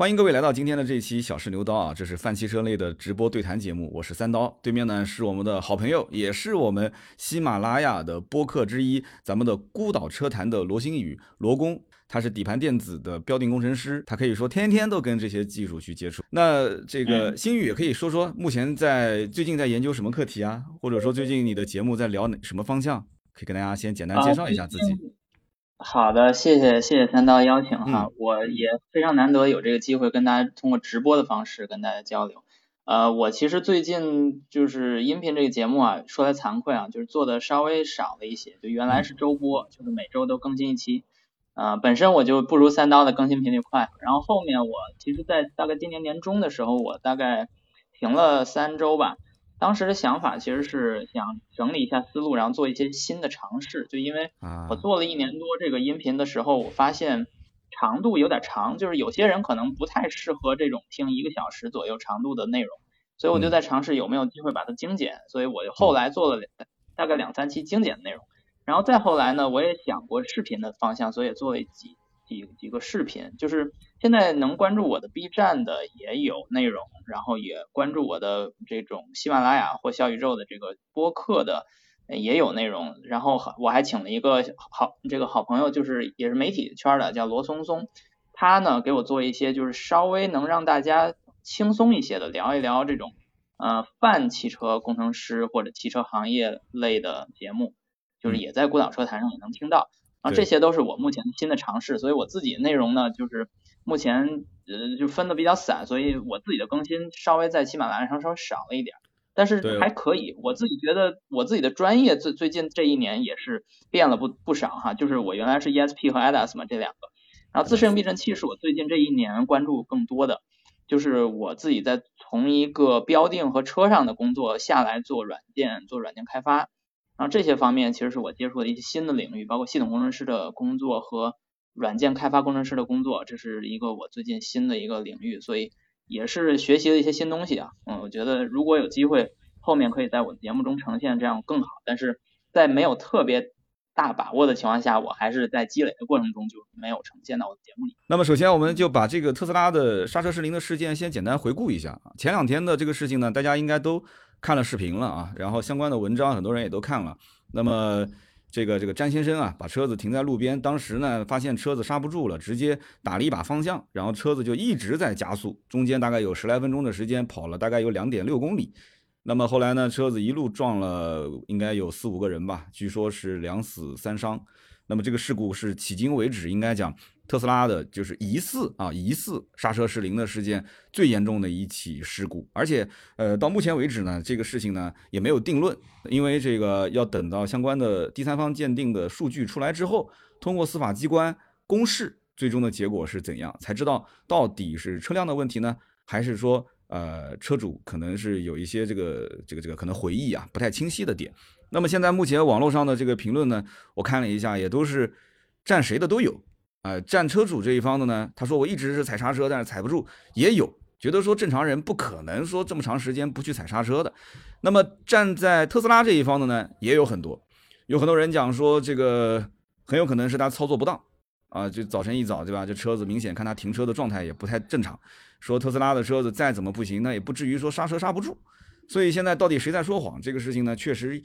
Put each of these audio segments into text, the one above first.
欢迎各位来到今天的这一期《小试牛刀》啊，这是泛汽车类的直播对谈节目，我是三刀，对面呢是我们的好朋友，也是我们喜马拉雅的播客之一，咱们的孤岛车坛的罗新宇罗工，他是底盘电子的标定工程师，他可以说天天都跟这些技术去接触。那这个新宇也可以说说，目前在最近在研究什么课题啊，或者说最近你的节目在聊哪什么方向，可以跟大家先简单介绍一下自己。好的，谢谢谢谢三刀邀请哈，我也非常难得有这个机会跟大家通过直播的方式跟大家交流。呃，我其实最近就是音频这个节目啊，说来惭愧啊，就是做的稍微少了一些，就原来是周播，就是每周都更新一期。呃，本身我就不如三刀的更新频率快，然后后面我其实，在大概今年年中的时候，我大概停了三周吧。当时的想法其实是想整理一下思路，然后做一些新的尝试。就因为我做了一年多这个音频的时候，我发现长度有点长，就是有些人可能不太适合这种听一个小时左右长度的内容，所以我就在尝试有没有机会把它精简。所以我后来做了大概两三期精简的内容，然后再后来呢，我也想过视频的方向，所以也做了几。几几个视频，就是现在能关注我的 B 站的也有内容，然后也关注我的这种喜马拉雅或小宇宙的这个播客的也有内容，然后我还请了一个好这个好朋友，就是也是媒体圈的，叫罗松松，他呢给我做一些就是稍微能让大家轻松一些的聊一聊这种呃泛汽车工程师或者汽车行业类的节目，就是也在孤岛车坛上也能听到。啊，这些都是我目前新的尝试，所以我自己内容呢，就是目前呃就分的比较散，所以我自己的更新稍微在喜马拉雅上稍微少了一点，但是还可以。我自己觉得我自己的专业最最近这一年也是变了不不少哈，就是我原来是 ESP 和 ADAS 嘛这两个，然后自适应避震器是我最近这一年关注更多的，就是我自己在从一个标定和车上的工作下来做软件做软件开发。然后这些方面其实是我接触的一些新的领域，包括系统工程师的工作和软件开发工程师的工作，这是一个我最近新的一个领域，所以也是学习了一些新东西啊。嗯，我觉得如果有机会，后面可以在我的节目中呈现，这样更好。但是在没有特别大把握的情况下，我还是在积累的过程中就没有呈现到我的节目里。那么首先我们就把这个特斯拉的刹车失灵的事件先简单回顾一下啊。前两天的这个事情呢，大家应该都。看了视频了啊，然后相关的文章很多人也都看了。那么这个这个詹先生啊，把车子停在路边，当时呢发现车子刹不住了，直接打了一把方向，然后车子就一直在加速，中间大概有十来分钟的时间，跑了大概有两点六公里。那么后来呢，车子一路撞了，应该有四五个人吧，据说是两死三伤。那么这个事故是迄今为止应该讲。特斯拉的就是疑似啊，疑似刹车失灵的事件最严重的一起事故，而且呃，到目前为止呢，这个事情呢也没有定论，因为这个要等到相关的第三方鉴定的数据出来之后，通过司法机关公示，最终的结果是怎样，才知道到底是车辆的问题呢，还是说呃车主可能是有一些这个这个这个可能回忆啊不太清晰的点。那么现在目前网络上的这个评论呢，我看了一下，也都是站谁的都有。呃，站车主这一方的呢，他说我一直是踩刹车，但是踩不住，也有觉得说正常人不可能说这么长时间不去踩刹车的。那么站在特斯拉这一方的呢，也有很多，有很多人讲说这个很有可能是他操作不当啊，就早晨一早对吧，这车子明显看他停车的状态也不太正常，说特斯拉的车子再怎么不行，那也不至于说刹车刹不住。所以现在到底谁在说谎，这个事情呢，确实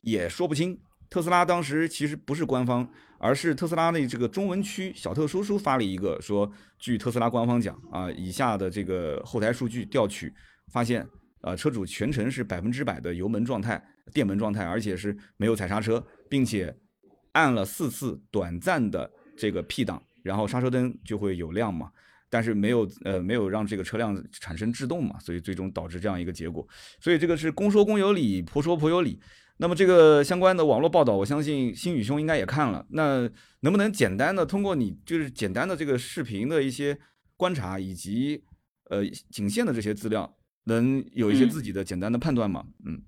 也说不清。特斯拉当时其实不是官方，而是特斯拉的这个中文区小特叔叔发了一个说，据特斯拉官方讲啊，以下的这个后台数据调取发现，呃，车主全程是百分之百的油门状态、电门状态，而且是没有踩刹车，并且按了四次短暂的这个 P 档，然后刹车灯就会有亮嘛，但是没有呃没有让这个车辆产生制动嘛，所以最终导致这样一个结果。所以这个是公说公有理，婆说婆有理。那么这个相关的网络报道，我相信星宇兄应该也看了。那能不能简单的通过你就是简单的这个视频的一些观察，以及呃仅限的这些资料，能有一些自己的简单的判断吗？嗯，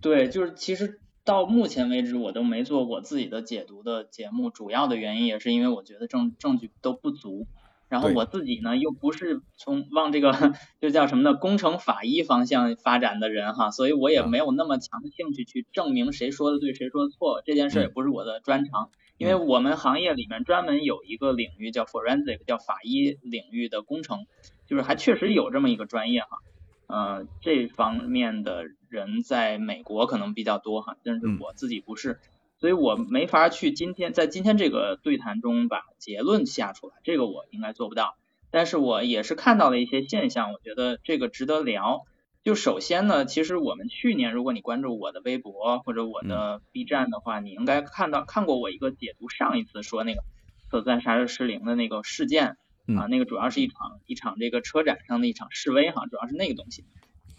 对，就是其实到目前为止我都没做过自己的解读的节目，主要的原因也是因为我觉得证证据都不足。然后我自己呢又不是从往这个就叫什么呢工程法医方向发展的人哈，所以我也没有那么强的兴趣去证明谁说的对谁说的错，这件事也不是我的专长，因为我们行业里面专门有一个领域叫 forensic，叫法医领域的工程，就是还确实有这么一个专业哈，呃这方面的人在美国可能比较多哈，但是我自己不是。所以我没法去今天在今天这个对谈中把结论下出来，这个我应该做不到。但是我也是看到了一些现象，我觉得这个值得聊。就首先呢，其实我们去年如果你关注我的微博或者我的 B 站的话，你应该看到看过我一个解读上一次说那个特斯拉刹车失灵的那个事件啊，那个主要是一场一场这个车展上的一场示威哈，主要是那个东西。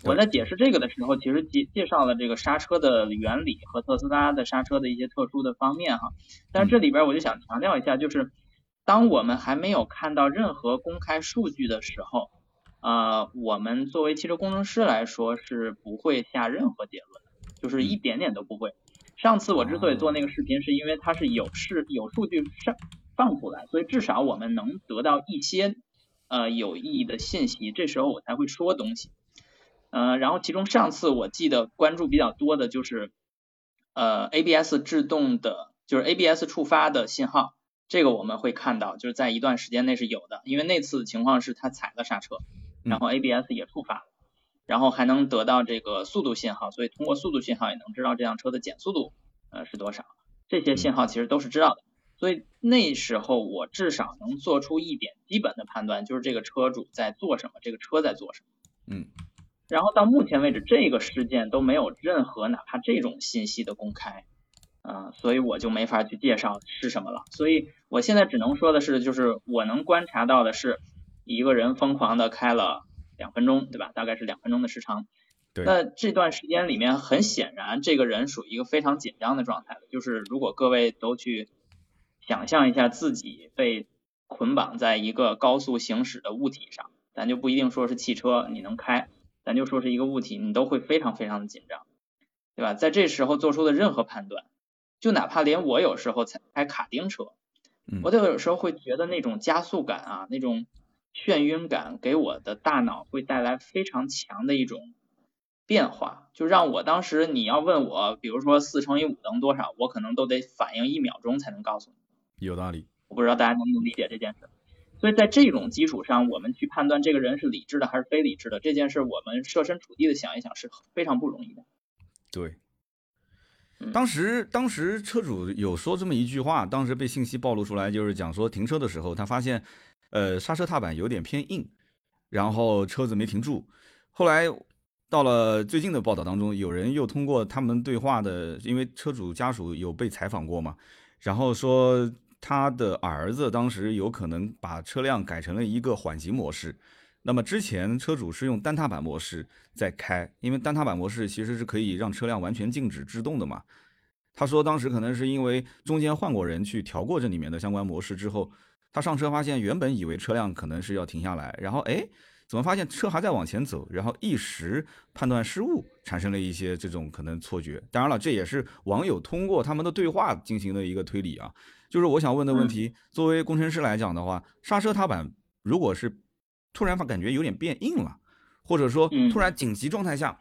我在解释这个的时候，其实介介绍了这个刹车的原理和特斯拉的刹车的一些特殊的方面哈。但是这里边我就想强调一下，就是当我们还没有看到任何公开数据的时候，呃，我们作为汽车工程师来说是不会下任何结论的，就是一点点都不会。上次我之所以做那个视频，是因为它是有事有数据上放出来，所以至少我们能得到一些呃有意义的信息，这时候我才会说东西。呃，然后其中上次我记得关注比较多的就是，呃，ABS 制动的，就是 ABS 触发的信号，这个我们会看到，就是在一段时间内是有的，因为那次情况是他踩了刹车，然后 ABS 也触发，然后还能得到这个速度信号，所以通过速度信号也能知道这辆车的减速度呃是多少，这些信号其实都是知道的，所以那时候我至少能做出一点基本的判断，就是这个车主在做什么，这个车在做什么，嗯。然后到目前为止，这个事件都没有任何哪怕这种信息的公开，啊，所以我就没法去介绍是什么了。所以我现在只能说的是，就是我能观察到的是，一个人疯狂的开了两分钟，对吧？大概是两分钟的时长。对。那这段时间里面，很显然这个人属于一个非常紧张的状态。就是如果各位都去想象一下自己被捆绑在一个高速行驶的物体上，咱就不一定说是汽车，你能开。咱就说是一个物体，你都会非常非常的紧张，对吧？在这时候做出的任何判断，就哪怕连我有时候踩开卡丁车，我都有时候会觉得那种加速感啊，那种眩晕感，给我的大脑会带来非常强的一种变化，就让我当时你要问我，比如说四乘以五等于多少，我可能都得反应一秒钟才能告诉你。有道理。我不知道大家能不能理解这件事。所以在这种基础上，我们去判断这个人是理智的还是非理智的这件事，我们设身处地的想一想是非常不容易的。对，当时当时车主有说这么一句话，当时被信息暴露出来，就是讲说停车的时候他发现，呃，刹车踏板有点偏硬，然后车子没停住。后来到了最近的报道当中，有人又通过他们对话的，因为车主家属有被采访过嘛，然后说。他的儿子当时有可能把车辆改成了一个缓行模式，那么之前车主是用单踏板模式在开，因为单踏板模式其实是可以让车辆完全静止制动的嘛。他说当时可能是因为中间换过人去调过这里面的相关模式之后，他上车发现原本以为车辆可能是要停下来，然后哎，怎么发现车还在往前走，然后一时判断失误，产生了一些这种可能错觉。当然了，这也是网友通过他们的对话进行的一个推理啊。就是我想问的问题，作为工程师来讲的话，刹车踏板如果是突然发感觉有点变硬了，或者说突然紧急状态下，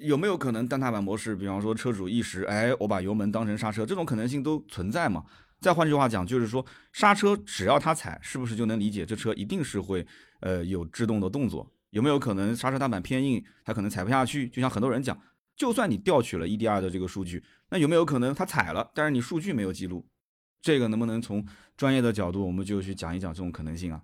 有没有可能单踏板模式？比方说车主一时哎，我把油门当成刹车，这种可能性都存在嘛？再换句话讲，就是说刹车只要他踩，是不是就能理解这车一定是会呃有制动的动作？有没有可能刹车踏板偏硬，他可能踩不下去？就像很多人讲，就算你调取了 EDR 的这个数据，那有没有可能他踩了，但是你数据没有记录？这个能不能从专业的角度，我们就去讲一讲这种可能性啊？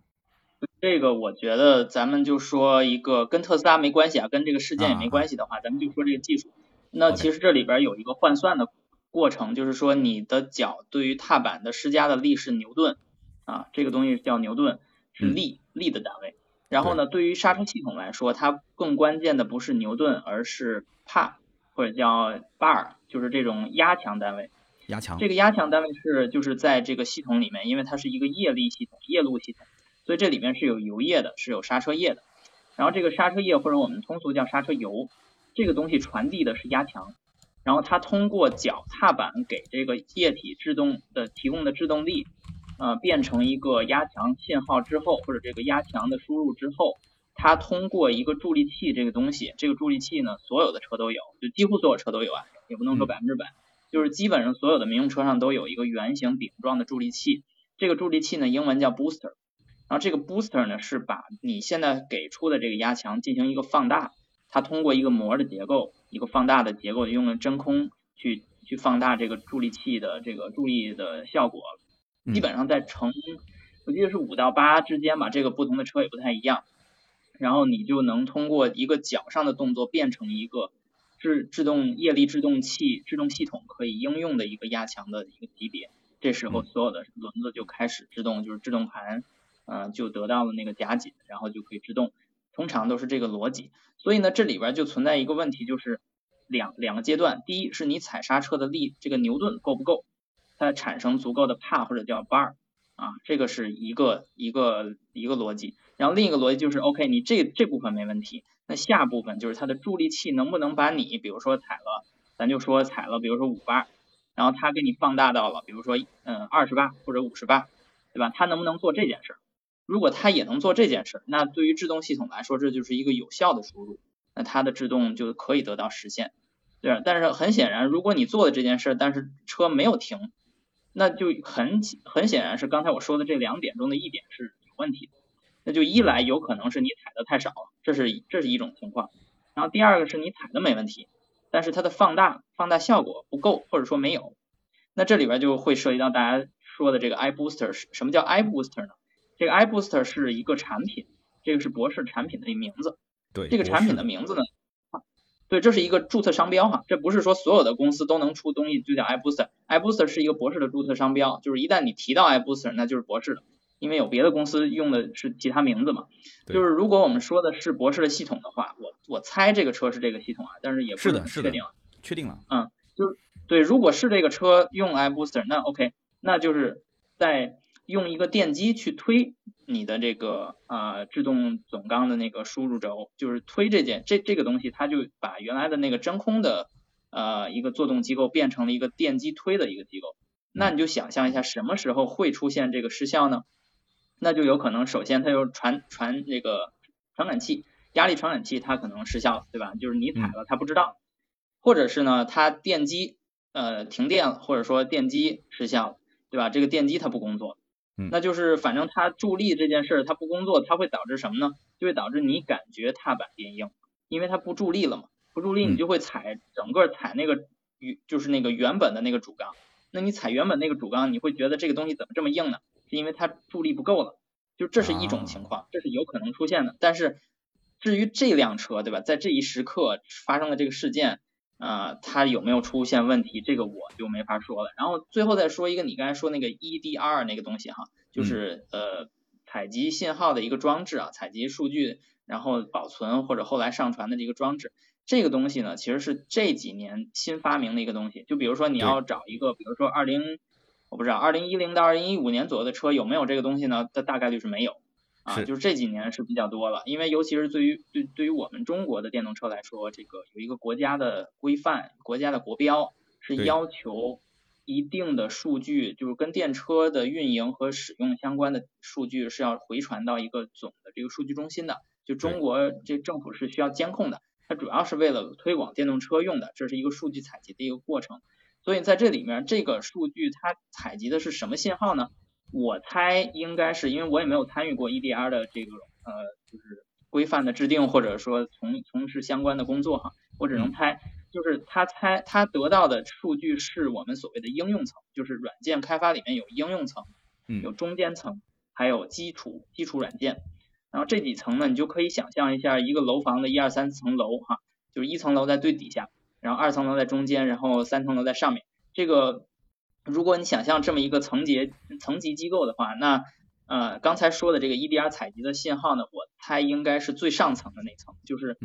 这个我觉得咱们就说一个跟特斯拉没关系啊，跟这个事件也没关系的话，咱们就说这个技术。那其实这里边有一个换算的过程，就是说你的脚对于踏板的施加的力是牛顿啊，这个东西叫牛顿，是力力的单位。然后呢，对于刹车系统来说，它更关键的不是牛顿，而是帕或者叫 bar，就是这种压强单位。压强，这个压强单位是就是在这个系统里面，因为它是一个液力系统、液路系统，所以这里面是有油液的，是有刹车液的。然后这个刹车液或者我们通俗叫刹车油，这个东西传递的是压强，然后它通过脚踏板给这个液体制动的提供的制动力，呃变成一个压强信号之后，或者这个压强的输入之后，它通过一个助力器这个东西，这个助力器呢，所有的车都有，就几乎所有车都有啊，也不能说百分之百，就是基本上所有的民用车上都有一个圆形饼状的助力器。这个助力器呢，英文叫 booster，然后这个 booster 呢是把你现在给出的这个压强进行一个放大，它通过一个膜的结构，一个放大的结构，用了真空去去放大这个助力器的这个助力的效果，基本上在乘，我记得是五到八之间吧，这个不同的车也不太一样，然后你就能通过一个脚上的动作变成一个制制动液力制动器制动系统可以应用的一个压强的一个级别。这时候所有的轮子就开始制动，就是制动盘，呃，就得到了那个夹紧，然后就可以制动。通常都是这个逻辑。所以呢，这里边就存在一个问题，就是两两个阶段。第一是你踩刹车的力，这个牛顿够不够，它产生足够的帕或者叫 bar 啊，这个是一个一个一个逻辑。然后另一个逻辑就是，OK，你这这部分没问题，那下部分就是它的助力器能不能把你，比如说踩了，咱就说踩了，比如说五八。然后它给你放大到了，比如说，嗯，二十八或者五十八，对吧？它能不能做这件事儿？如果它也能做这件事儿，那对于制动系统来说，这就是一个有效的输入，那它的制动就可以得到实现，对吧？但是很显然，如果你做了这件事儿，但是车没有停，那就很很显然是刚才我说的这两点中的一点是有问题的，那就一来有可能是你踩的太少了，这是这是一种情况，然后第二个是你踩的没问题。但是它的放大放大效果不够，或者说没有，那这里边就会涉及到大家说的这个 iBooster 是什么叫 iBooster 呢？这个 iBooster 是一个产品，这个是博士产品的名字。对，这个产品的名字呢，对，这是一个注册商标哈，这不是说所有的公司都能出东西就叫 iBooster。iBooster 是一个博士的注册商标，就是一旦你提到 iBooster，那就是博士的。因为有别的公司用的是其他名字嘛，就是如果我们说的是博士的系统的话，我我猜这个车是这个系统啊，但是也不是确定，确定了，嗯，就是对，如果是这个车用 iBooster，那 OK，那就是在用一个电机去推你的这个呃制动总缸的那个输入轴，就是推这件这这个东西，它就把原来的那个真空的呃一个作动机构变成了一个电机推的一个机构，那你就想象一下什么时候会出现这个失效呢？那就有可能，首先它有传传那个传感器，压力传感器它可能失效了，对吧？就是你踩了它不知道，或者是呢它电机呃停电了，或者说电机失效了，对吧？这个电机它不工作，那就是反正它助力这件事儿它不工作，它会导致什么呢？就会导致你感觉踏板变硬，因为它不助力了嘛，不助力你就会踩整个踩那个原就是那个原本的那个主缸，那你踩原本那个主缸，你会觉得这个东西怎么这么硬呢？是因为它助力不够了，就这是一种情况，这是有可能出现的。但是至于这辆车，对吧，在这一时刻发生的这个事件，啊，它有没有出现问题，这个我就没法说了。然后最后再说一个，你刚才说那个 EDR 那个东西哈，就是呃采集信号的一个装置啊，采集数据然后保存或者后来上传的这个装置。这个东西呢，其实是这几年新发明的一个东西。就比如说你要找一个，比如说二零。我不知道，二零一零到二零一五年左右的车有没有这个东西呢？它大概率是没有啊，就是这几年是比较多了。因为尤其是对于对对于我们中国的电动车来说，这个有一个国家的规范，国家的国标是要求一定的数据，就是跟电车的运营和使用相关的数据是要回传到一个总的这个数据中心的。就中国这政府是需要监控的，它主要是为了推广电动车用的，这是一个数据采集的一个过程。所以在这里面，这个数据它采集的是什么信号呢？我猜应该是因为我也没有参与过 EDR 的这个呃，就是规范的制定或者说从从事相关的工作哈，我只能猜，就是他猜他得到的数据是我们所谓的应用层，就是软件开发里面有应用层，有中间层，还有基础基础软件，然后这几层呢，你就可以想象一下一个楼房的一二三层楼哈，就是一层楼在最底下。然后二层楼在中间，然后三层楼在上面。这个，如果你想象这么一个层级层级机构的话，那呃刚才说的这个 EDR 采集的信号呢，我猜应该是最上层的那层，就是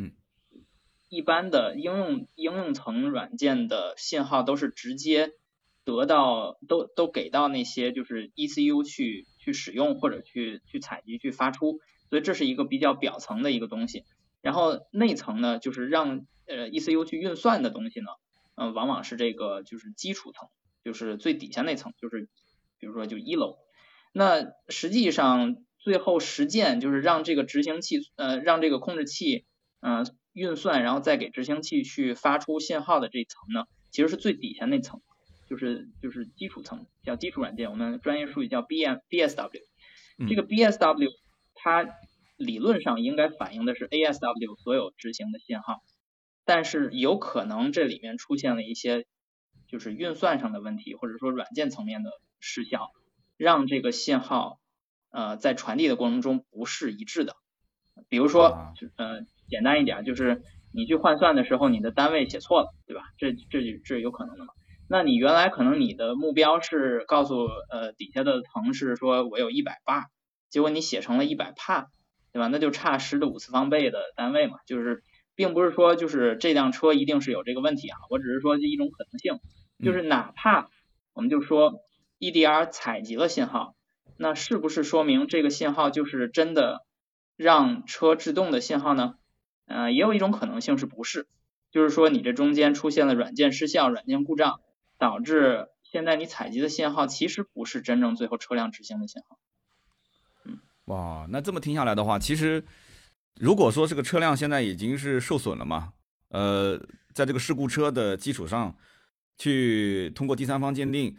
一般的应用应用层软件的信号都是直接得到都都给到那些就是 ECU 去去使用或者去去采集去发出，所以这是一个比较表层的一个东西。然后内层呢，就是让呃，ECU 去运算的东西呢，嗯，往往是这个就是基础层，就是最底下那层，就是比如说就一楼。那实际上最后实践就是让这个执行器呃让这个控制器嗯运算，然后再给执行器去发出信号的这一层呢，其实是最底下那层，就是就是基础层，叫基础软件，我们专业术语叫 B M B S W。这个 B S W 它理论上应该反映的是 A S W 所有执行的信号，但是有可能这里面出现了一些就是运算上的问题，或者说软件层面的失效，让这个信号呃在传递的过程中不是一致的。比如说，呃，简单一点就是你去换算的时候，你的单位写错了，对吧？这这这有可能的嘛？那你原来可能你的目标是告诉呃底下的层是说我有一百帕，结果你写成了一百帕，对吧？那就差十的五次方倍的单位嘛，就是并不是说就是这辆车一定是有这个问题啊，我只是说一种可能性，就是哪怕我们就说 EDR 采集了信号，那是不是说明这个信号就是真的让车制动的信号呢？呃，也有一种可能性是不是，就是说你这中间出现了软件失效、软件故障。导致现在你采集的信号其实不是真正最后车辆执行的信号。嗯，哇，那这么听下来的话，其实如果说这个车辆现在已经是受损了嘛，呃，在这个事故车的基础上，去通过第三方鉴定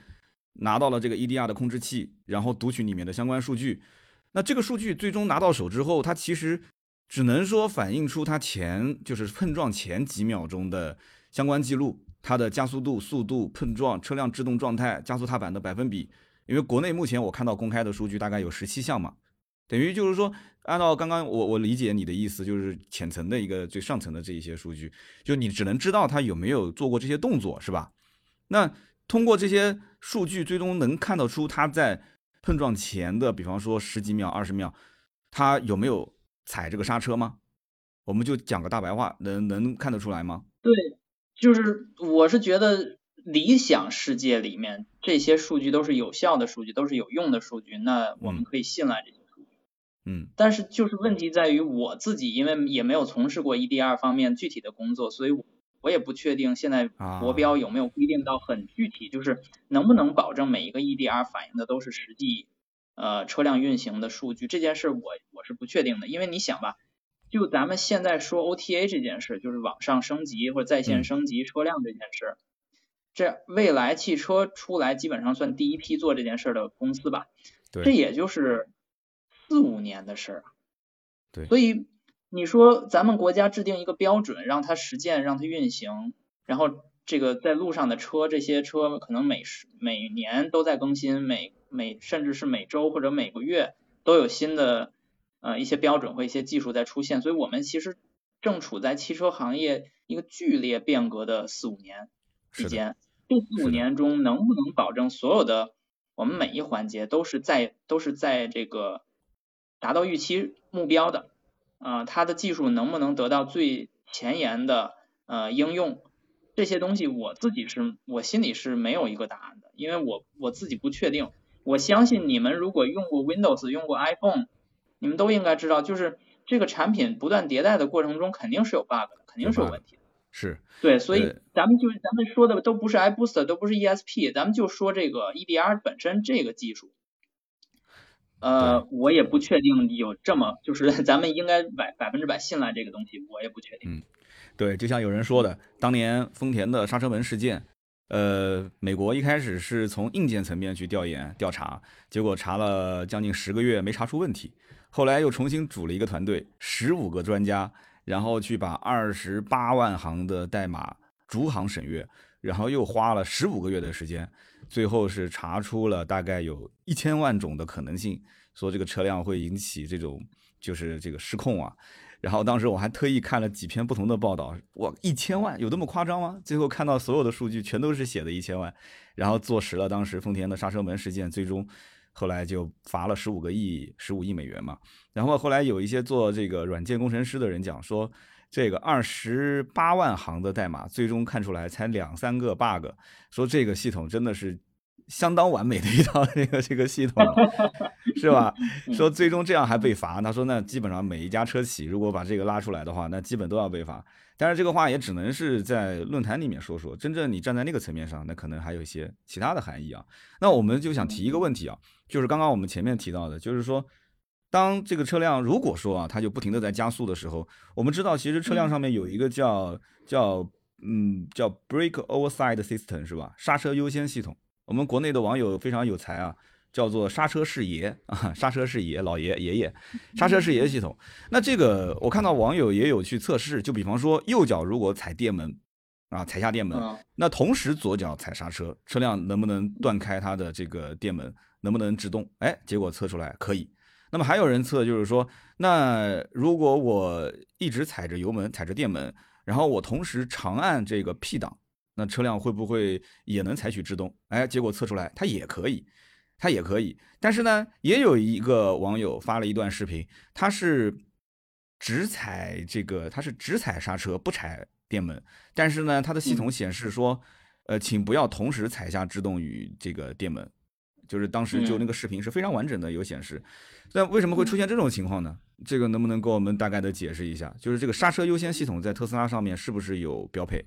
拿到了这个 EDR 的控制器，然后读取里面的相关数据，那这个数据最终拿到手之后，它其实只能说反映出它前就是碰撞前几秒钟的相关记录。它的加速度、速度、碰撞、车辆制动状态、加速踏板的百分比，因为国内目前我看到公开的数据大概有十七项嘛，等于就是说，按照刚刚我我理解你的意思，就是浅层的一个最上层的这一些数据，就你只能知道它有没有做过这些动作，是吧？那通过这些数据，最终能看得出它在碰撞前的，比方说十几秒、二十秒，它有没有踩这个刹车吗？我们就讲个大白话，能能看得出来吗？对。就是我是觉得理想世界里面这些数据都是有效的数据，都是有用的数据，那我们可以信赖这些数据。嗯。但是就是问题在于我自己，因为也没有从事过 EDR 方面具体的工作，所以我也不确定现在国标有没有规定到很具体，就是能不能保证每一个 EDR 反映的都是实际呃车辆运行的数据，这件事我我是不确定的，因为你想吧。就咱们现在说 OTA 这件事，就是网上升级或者在线升级车辆这件事，这未来汽车出来基本上算第一批做这件事的公司吧，这也就是四五年的事儿。对，所以你说咱们国家制定一个标准，让它实践，让它运行，然后这个在路上的车，这些车可能每十每年都在更新，每每甚至是每周或者每个月都有新的。呃，一些标准和一些技术在出现，所以我们其实正处在汽车行业一个剧烈变革的四五年之间。这四五年中，能不能保证所有的我们每一环节都是在都是在这个达到预期目标的？啊，它的技术能不能得到最前沿的呃应用？这些东西我自己是我心里是没有一个答案的，因为我我自己不确定。我相信你们如果用过 Windows，用过 iPhone。你们都应该知道，就是这个产品不断迭代的过程中，肯定是有 bug 的，肯定是有问题的。是，对，所以咱们就是咱们说的都不是 iBoost，都不是 ESP，咱们就说这个 EDR 本身这个技术。呃，我也不确定有这么，就是 咱们应该百百分之百信赖这个东西，我也不确定。嗯，对，就像有人说的，当年丰田的刹车门事件。呃，美国一开始是从硬件层面去调研调查，结果查了将近十个月没查出问题，后来又重新组了一个团队，十五个专家，然后去把二十八万行的代码逐行审阅，然后又花了十五个月的时间，最后是查出了大概有一千万种的可能性，说这个车辆会引起这种就是这个失控啊。然后当时我还特意看了几篇不同的报道，哇，一千万有那么夸张吗？最后看到所有的数据全都是写的一千万，然后坐实了当时丰田的刹车门事件，最终后来就罚了十五个亿，十五亿美元嘛。然后后来有一些做这个软件工程师的人讲说，这个二十八万行的代码最终看出来才两三个 bug，说这个系统真的是相当完美的一套 这个这个系统，是吧？说最终这样还被罚，他说那基本上每一家车企如果把这个拉出来的话，那基本都要被罚。但是这个话也只能是在论坛里面说说，真正你站在那个层面上，那可能还有一些其他的含义啊。那我们就想提一个问题啊，就是刚刚我们前面提到的，就是说，当这个车辆如果说啊，它就不停的在加速的时候，我们知道其实车辆上面有一个叫叫嗯叫 brake overside system 是吧？刹车优先系统。我们国内的网友非常有才啊。叫做刹车是爷 啊，刹车是爷，老爷爷爷，刹车是爷系统。那这个我看到网友也有去测试，就比方说右脚如果踩电门啊，踩下电门，那同时左脚踩刹车，车辆能不能断开它的这个电门，能不能制动？哎，结果测出来可以。那么还有人测，就是说，那如果我一直踩着油门，踩着电门，然后我同时长按这个 P 档，那车辆会不会也能采取制动？哎，结果测出来它也可以。它也可以，但是呢，也有一个网友发了一段视频，他是只踩这个，他是只踩刹车不踩电门，但是呢，它的系统显示说，呃，请不要同时踩下制动与这个电门，就是当时就那个视频是非常完整的有显示，那为什么会出现这种情况呢？这个能不能给我们大概的解释一下？就是这个刹车优先系统在特斯拉上面是不是有标配？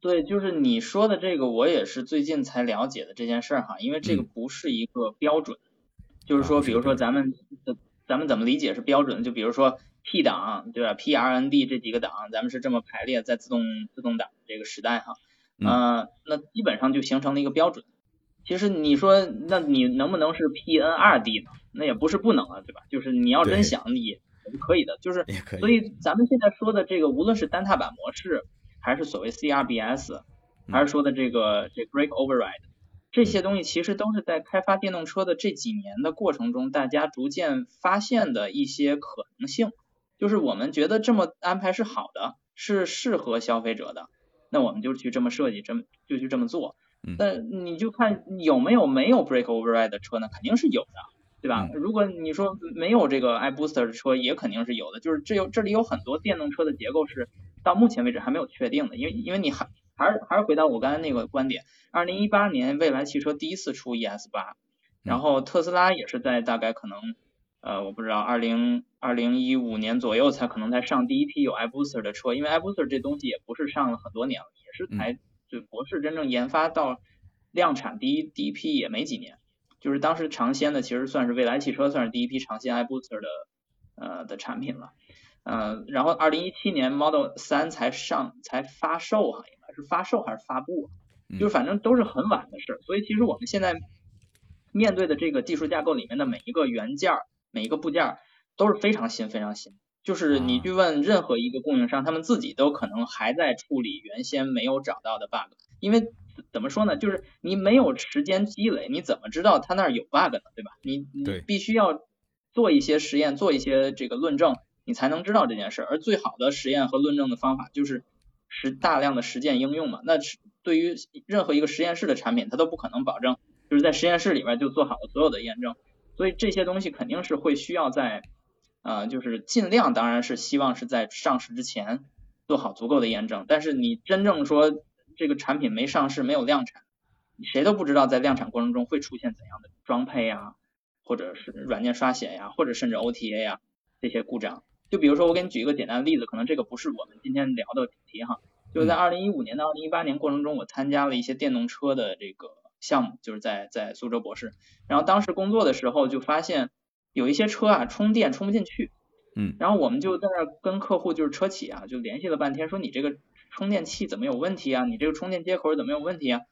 对，就是你说的这个，我也是最近才了解的这件事儿哈，因为这个不是一个标准，就是说，比如说咱们咱们怎么理解是标准？就比如说 P 档对吧？P R N D 这几个档，咱们是这么排列在自动自动挡这个时代哈，嗯，那基本上就形成了一个标准。其实你说，那你能不能是 P N 二 D 呢？那也不是不能啊，对吧？就是你要真想也是可以的，就是所以咱们现在说的这个，无论是单踏板模式。还是所谓 CRBS，还是说的这个这 Brake Override，这些东西其实都是在开发电动车的这几年的过程中，大家逐渐发现的一些可能性。就是我们觉得这么安排是好的，是适合消费者的，那我们就去这么设计，这么就去这么做。但你就看有没有没有 Brake Override 的车呢？肯定是有的，对吧？如果你说没有这个 iBooster 的车，也肯定是有的。就是这有这里有很多电动车的结构是。到目前为止还没有确定的，因为因为你还还是还是回到我刚才那个观点，二零一八年蔚来汽车第一次出 ES 八，然后特斯拉也是在大概可能呃我不知道二零二零一五年左右才可能才上第一批有 iBooster 的车，因为 iBooster 这东西也不是上了很多年了，也是才就博士真正研发到量产第一第一批也没几年，就是当时尝鲜的其实算是蔚来汽车算是第一批尝鲜 iBooster 的呃的产品了。嗯，然后二零一七年 Model 三才上才发售哈，应该是发售还是发布，就是反正都是很晚的事。所以其实我们现在面对的这个技术架构里面的每一个元件儿、每一个部件都是非常新、非常新。就是你去问任何一个供应商，他们自己都可能还在处理原先没有找到的 bug。因为怎么说呢，就是你没有时间积累，你怎么知道他那儿有 bug 呢？对吧？你你必须要做一些实验，做一些这个论证。你才能知道这件事，而最好的实验和论证的方法就是实大量的实践应用嘛。那是对于任何一个实验室的产品，它都不可能保证就是在实验室里边就做好了所有的验证，所以这些东西肯定是会需要在呃，就是尽量当然是希望是在上市之前做好足够的验证。但是你真正说这个产品没上市没有量产，谁都不知道在量产过程中会出现怎样的装配呀，或者是软件刷写呀，或者甚至 OTA 呀这些故障。就比如说，我给你举一个简单的例子，可能这个不是我们今天聊的主题哈。就是在二零一五年到二零一八年过程中，我参加了一些电动车的这个项目，就是在在苏州博士。然后当时工作的时候，就发现有一些车啊充电充不进去。嗯。然后我们就在那跟客户就是车企啊就联系了半天，说你这个充电器怎么有问题啊？你这个充电接口怎么有问题啊？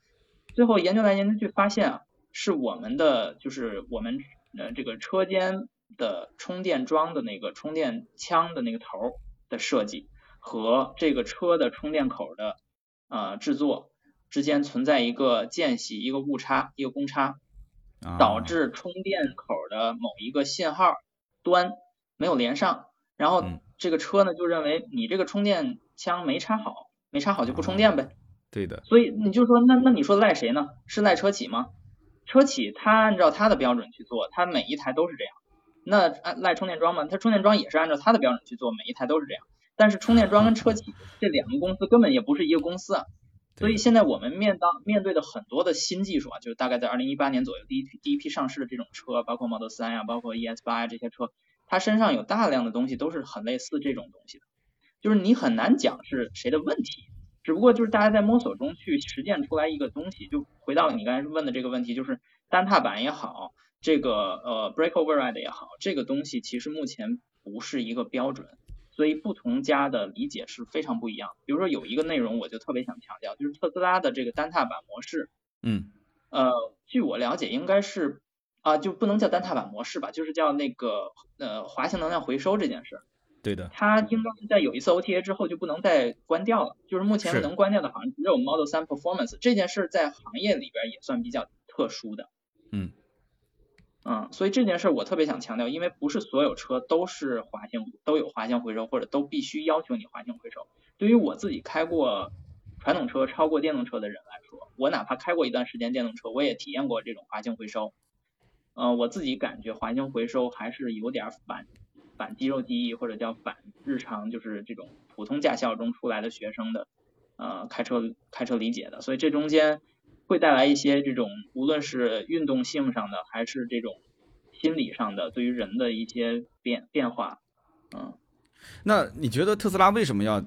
最后研究来研究去发现啊，是我们的就是我们呃这个车间。的充电桩的那个充电枪的那个头的设计和这个车的充电口的呃制作之间存在一个间隙，一个误差，一个公差，导致充电口的某一个信号端没有连上，然后这个车呢就认为你这个充电枪没插好，没插好就不充电呗。对的。所以你就说那那你说赖谁呢？是赖车企吗？车企他按照他的标准去做，他每一台都是这样。那按赖充电桩吗，它充电桩也是按照它的标准去做，每一台都是这样。但是充电桩跟车企这两个公司根本也不是一个公司啊，所以现在我们面当面对的很多的新技术啊，就是大概在二零一八年左右第一批第一批上市的这种车，包括 Model 三呀，包括 ES 八呀这些车，它身上有大量的东西都是很类似这种东西的，就是你很难讲是谁的问题，只不过就是大家在摸索中去实践出来一个东西。就回到你刚才问的这个问题，就是单踏板也好，这个呃 Break Override 也好，这个东西其实目前不是一个标准。所以不同家的理解是非常不一样。比如说有一个内容，我就特别想强调，就是特斯拉的这个单踏板模式。嗯。呃，据我了解，应该是啊，就不能叫单踏板模式吧，就是叫那个呃滑行能量回收这件事。对的。它应该是在有一次 OTA 之后就不能再关掉了。就是目前能关掉的好像只有 Model 3 Performance 这件事，在行业里边也算比较特殊的。嗯。嗯，所以这件事我特别想强调，因为不是所有车都是滑行都有滑行回收，或者都必须要求你滑行回收。对于我自己开过传统车超过电动车的人来说，我哪怕开过一段时间电动车，我也体验过这种滑行回收。呃，我自己感觉滑行回收还是有点反反肌肉记忆，或者叫反日常，就是这种普通驾校中出来的学生的呃开车开车理解的。所以这中间。会带来一些这种，无论是运动性上的，还是这种心理上的，对于人的一些变变化，嗯。那你觉得特斯拉为什么要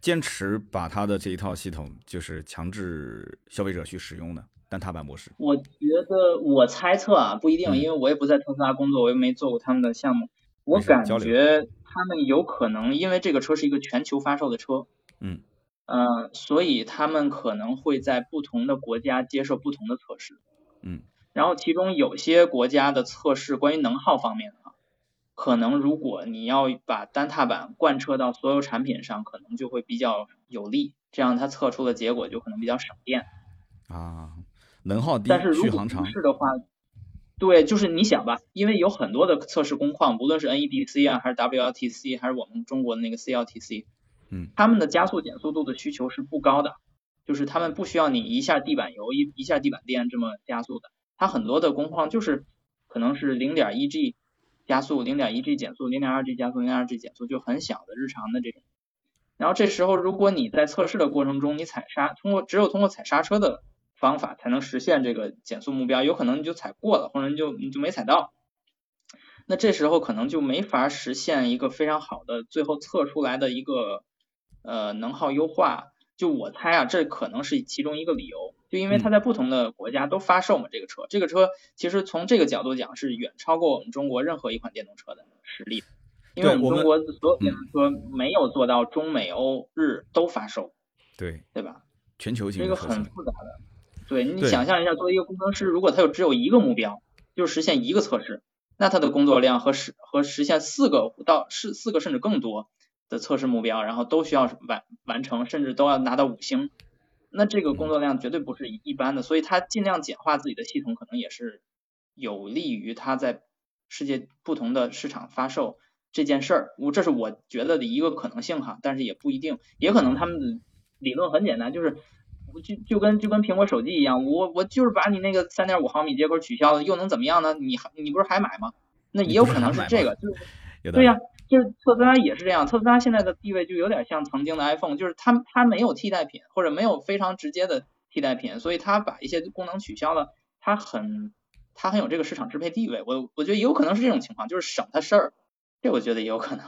坚持把它的这一套系统，就是强制消费者去使用呢？单踏板模式？我觉得，我猜测啊，不一定，因为我也不在特斯拉工作，我又没做过他们的项目。我感觉他们有可能，因为这个车是一个全球发售的车，嗯。嗯，所以他们可能会在不同的国家接受不同的测试，嗯，然后其中有些国家的测试关于能耗方面啊，可能如果你要把单踏板贯彻到所有产品上，可能就会比较有利，这样它测出的结果就可能比较省电啊，能耗低，但是如果不是的话，对，就是你想吧，因为有很多的测试工况，无论是 NEDC 啊，还是 WLTC，还是我们中国的那个 CLTC。嗯，他们的加速减速度的需求是不高的，就是他们不需要你一下地板油一一下地板电这么加速的，它很多的工况就是可能是零点一 G 加速，零点一 G 减速，零点二 G 加速，零点二 G 减速，就很小的日常的这种。然后这时候如果你在测试的过程中你踩刹，通过只有通过踩刹车的方法才能实现这个减速目标，有可能你就踩过了，或者你就你就没踩到，那这时候可能就没法实现一个非常好的最后测出来的一个。呃，能耗优化，就我猜啊，这可能是其中一个理由，就因为它在不同的国家都发售嘛，这个车，这个车其实从这个角度讲是远超过我们中国任何一款电动车的实力，因为我们中国所有电动车没有做到中美欧日都发售，对对吧？全球性这个很复杂的，对你想象一下，作为一个工程师，如果他有只有一个目标，就是实现一个测试，那他的工作量和实和实现四个到四四个甚至更多。的测试目标，然后都需要完完成，甚至都要拿到五星，那这个工作量绝对不是一般的，所以他尽量简化自己的系统，可能也是有利于他在世界不同的市场发售这件事儿。我这是我觉得的一个可能性哈，但是也不一定，也可能他们的理论很简单，就是就就跟就跟苹果手机一样，我我就是把你那个三点五毫米接口取消了，又能怎么样呢？你还你不是还买吗？那也有可能是这个，就是对呀。就是特斯拉也是这样，特斯拉现在的地位就有点像曾经的 iPhone，就是它它没有替代品或者没有非常直接的替代品，所以它把一些功能取消了，它很它很有这个市场支配地位。我我觉得也有可能是这种情况，就是省它事儿，这我觉得也有可能。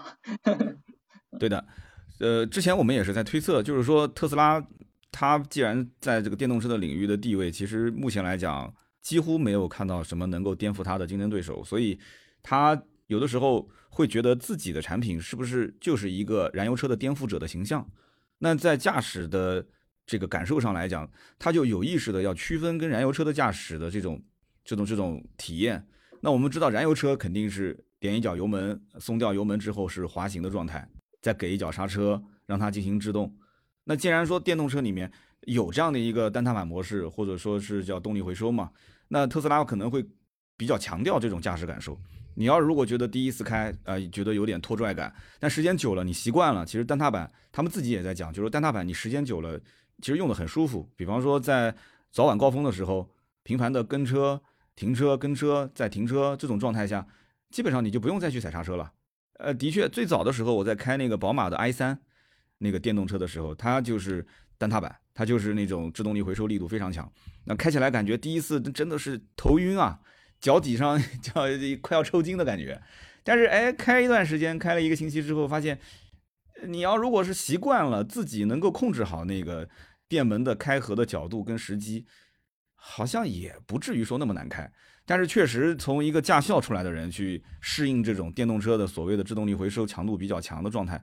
对的，呃，之前我们也是在推测，就是说特斯拉它既然在这个电动车的领域的地位，其实目前来讲几乎没有看到什么能够颠覆它的竞争对手，所以它有的时候。会觉得自己的产品是不是就是一个燃油车的颠覆者的形象？那在驾驶的这个感受上来讲，他就有意识的要区分跟燃油车的驾驶的这种这种这种体验。那我们知道，燃油车肯定是点一脚油门，松掉油门之后是滑行的状态，再给一脚刹车让它进行制动。那既然说电动车里面有这样的一个单踏板模式，或者说是叫动力回收嘛，那特斯拉可能会比较强调这种驾驶感受。你要如果觉得第一次开，呃，觉得有点拖拽感，但时间久了你习惯了，其实单踏板他们自己也在讲，就是单踏板你时间久了，其实用的很舒服。比方说在早晚高峰的时候，频繁的跟车、停车、跟车再停车这种状态下，基本上你就不用再去踩刹车了。呃，的确，最早的时候我在开那个宝马的 i 三，那个电动车的时候，它就是单踏板，它就是那种制动力回收力度非常强。那开起来感觉第一次真的是头晕啊，脚底上 叫快要抽筋的感觉。但是哎，开一段时间，开了一个星期之后，发现你要如果是习惯了自己能够控制好那个电门的开合的角度跟时机，好像也不至于说那么难开。但是确实从一个驾校出来的人去适应这种电动车的所谓的制动力回收强度比较强的状态，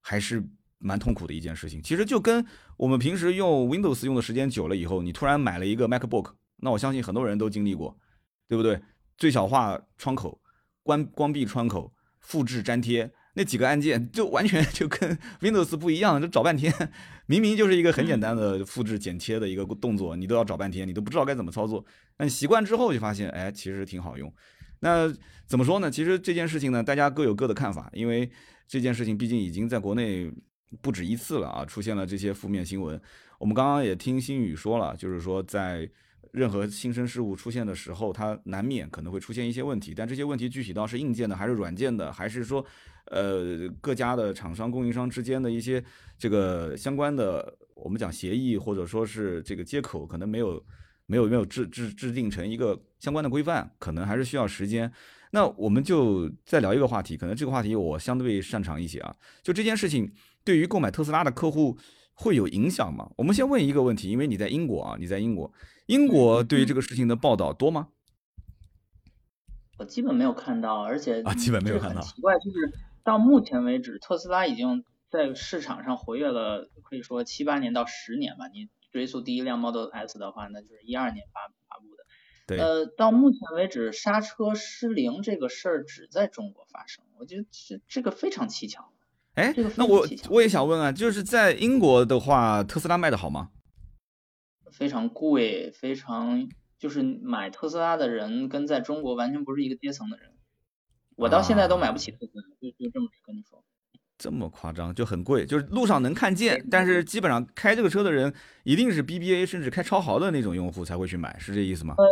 还是。蛮痛苦的一件事情，其实就跟我们平时用 Windows 用的时间久了以后，你突然买了一个 MacBook，那我相信很多人都经历过，对不对？最小化窗口、关关闭窗口、复制粘贴那几个按键，就完全 就跟 Windows 不一样，就找半天。明明就是一个很简单的 复制剪切的一个动作，你都要找半天，你都不知道该怎么操作。那你习惯之后就发现，哎，其实挺好用。那怎么说呢？其实这件事情呢，大家各有各的看法，因为这件事情毕竟已经在国内。不止一次了啊，出现了这些负面新闻。我们刚刚也听新宇说了，就是说在任何新生事物出现的时候，它难免可能会出现一些问题。但这些问题具体到是硬件的还是软件的，还是说呃各家的厂商供应商之间的一些这个相关的，我们讲协议或者说是这个接口，可能没有没有没有制制制定成一个相关的规范，可能还是需要时间。那我们就再聊一个话题，可能这个话题我相对擅长一些啊，就这件事情。对于购买特斯拉的客户会有影响吗？我们先问一个问题，因为你在英国啊，你在英国，英国对于这个事情的报道多吗？我基本没有看到，而且啊，基本没有看到。奇怪，就是到目前为止，特斯拉已经在市场上活跃了，可以说七八年到十年吧。你追溯第一辆 Model S 的话，那就是一二年发发布的。对。呃，到目前为止，刹车失灵这个事儿只在中国发生，我觉得这这个非常蹊跷。哎，那我我也想问啊，就是在英国的话，特斯拉卖的好吗？非常贵，非常就是买特斯拉的人跟在中国完全不是一个阶层的人。我到现在都买不起特斯拉，就就这么跟你说。这么夸张，就很贵，就是路上能看见，但是基本上开这个车的人一定是 BBA 甚至开超豪的那种用户才会去买，是这意思吗？呃。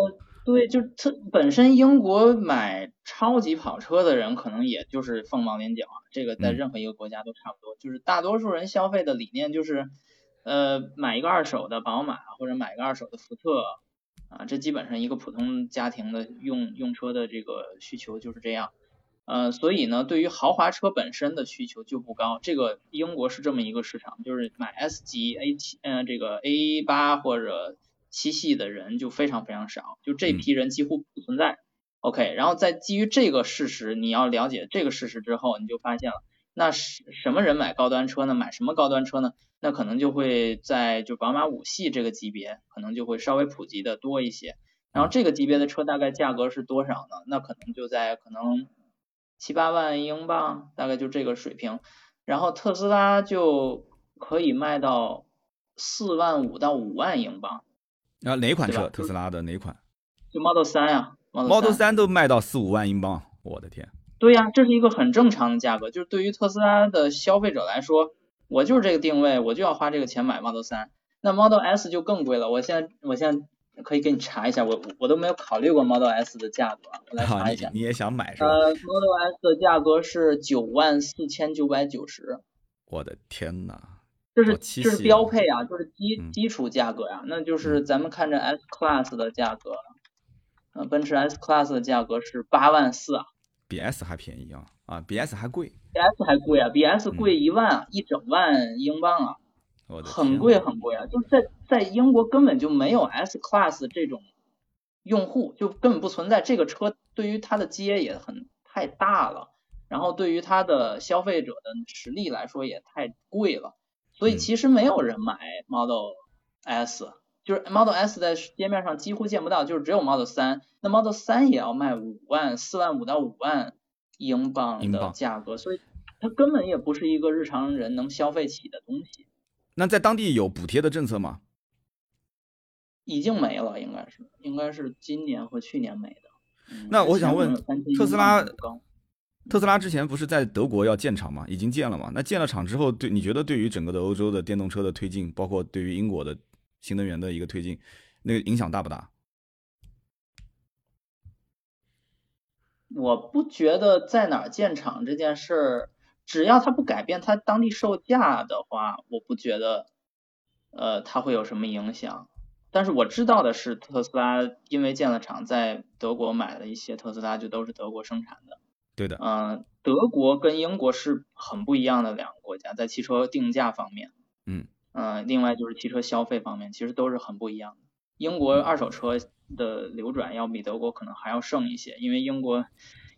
对，就它本身英国买超级跑车的人，可能也就是凤毛麟角啊。这个在任何一个国家都差不多。就是大多数人消费的理念就是，呃，买一个二手的宝马或者买一个二手的福特啊，这基本上一个普通家庭的用用车的这个需求就是这样。呃，所以呢，对于豪华车本身的需求就不高。这个英国是这么一个市场，就是买 S 级 A 七，嗯，这个 A 八或者。七系的人就非常非常少，就这批人几乎不存在。OK，然后在基于这个事实，你要了解这个事实之后，你就发现了，那什什么人买高端车呢？买什么高端车呢？那可能就会在就宝马五系这个级别，可能就会稍微普及的多一些。然后这个级别的车大概价格是多少呢？那可能就在可能七八万英镑，大概就这个水平。然后特斯拉就可以卖到四万五到五万英镑。啊，哪款车？特斯拉的哪款？就 Model 三呀，Model 三都卖到四五万英镑，我的天！对呀，这是一个很正常的价格，就是对于特斯拉的消费者来说，我就是这个定位，我就要花这个钱买 Model 三。那 Model S 就更贵了，我现在我现在可以给你查一下，我我都没有考虑过 Model S 的价格，我来查一下。你也想买是吧？呃，Model S 的价格是九万四千九百九十。我的天呐！这是这是标配啊，就是基基础价格呀，那就是。咱们看着 S Class 的价格，呃，奔驰 S Class 的价格是八万四啊，比 S 还便宜啊，啊，比 S 还贵，比 S 还贵啊，比 S 贵一万一整万英镑啊，很贵很贵啊，就是在在英国根本就没有 S Class 这种用户，就根本不存在这个车，对于它的街也很太大了，然后对于它的消费者的实力来说也太贵了。所以其实没有人买 Model S，就是 Model S 在街面上几乎见不到，就是只有 Model 三。那 Model 三也要卖五万四万五到五万英镑的价格，所以它根本也不是一个日常人能消费起的东西。那在当地有补贴的政策吗？已经没了，应该是，应该是今年和去年没的。那我想问，特斯拉。特斯拉之前不是在德国要建厂吗？已经建了嘛？那建了厂之后，对你觉得对于整个的欧洲的电动车的推进，包括对于英国的新能源的一个推进，那个影响大不大？我不觉得在哪儿建厂这件事儿只要它不改变它当地售价的话，我不觉得呃它会有什么影响。但是我知道的是，特斯拉因为建了厂，在德国买了一些特斯拉，就都是德国生产的。对的。嗯，德国跟英国是很不一样的两个国家，在汽车定价方面。嗯。嗯，另外就是汽车消费方面，其实都是很不一样的。英国二手车的流转要比德国可能还要盛一些，因为英国